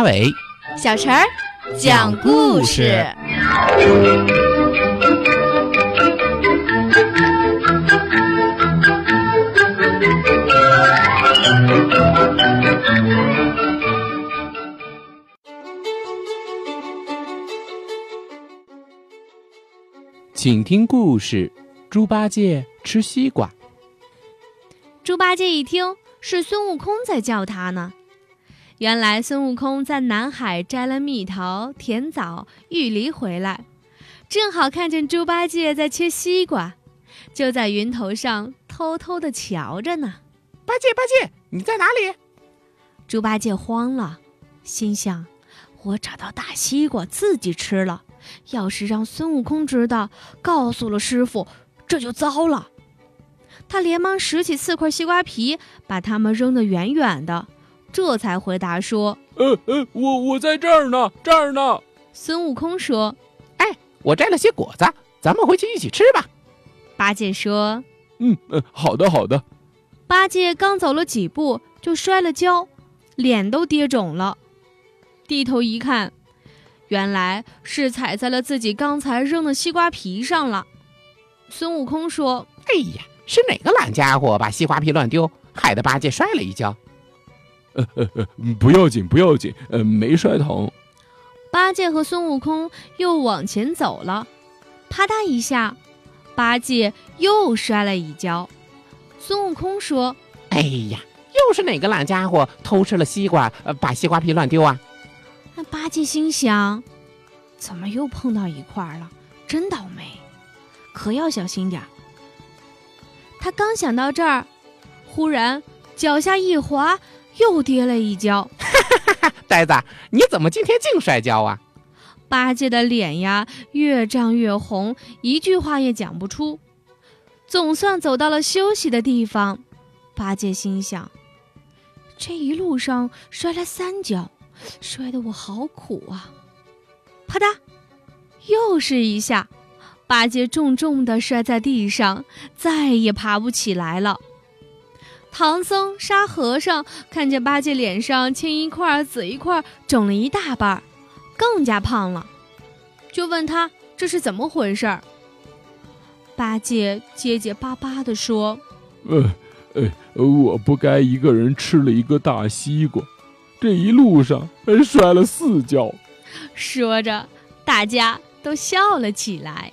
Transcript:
阿伟，小陈儿讲故事。请听故事：猪八戒吃西瓜。猪八戒一听，是孙悟空在叫他呢。原来孙悟空在南海摘了蜜桃、甜枣、玉梨回来，正好看见猪八戒在切西瓜，就在云头上偷偷的瞧着呢。八戒，八戒，你在哪里？猪八戒慌了，心想：我找到大西瓜自己吃了，要是让孙悟空知道，告诉了师傅，这就糟了。他连忙拾起四块西瓜皮，把它们扔得远远的。这才回答说：“呃呃，我我在这儿呢，这儿呢。”孙悟空说：“哎，我摘了些果子，咱们回去一起吃吧。”八戒说：“嗯嗯，好的好的。”八戒刚走了几步，就摔了跤，脸都跌肿了。低头一看，原来是踩在了自己刚才扔的西瓜皮上了。孙悟空说：“哎呀，是哪个懒家伙把西瓜皮乱丢，害得八戒摔了一跤？”呃呃呃，不要紧，不要紧，呃，没摔疼。八戒和孙悟空又往前走了，啪嗒一下，八戒又摔了一跤。孙悟空说：“哎呀，又是哪个懒家伙偷吃了西瓜，呃，把西瓜皮乱丢啊？”那八戒心想：“怎么又碰到一块了？真倒霉，可要小心点儿。”他刚想到这儿，忽然脚下一滑。又跌了一跤，呆子，你怎么今天净摔跤啊？八戒的脸呀越涨越红，一句话也讲不出。总算走到了休息的地方，八戒心想：这一路上摔了三跤，摔得我好苦啊！啪嗒，又是一下，八戒重重的摔在地上，再也爬不起来了。唐僧、沙和尚看见八戒脸上青一块紫一块，肿了一大半，更加胖了，就问他这是怎么回事儿。八戒结结巴巴地说：“呃，呃，我不该一个人吃了一个大西瓜，这一路上还摔了四跤。”说着，大家都笑了起来。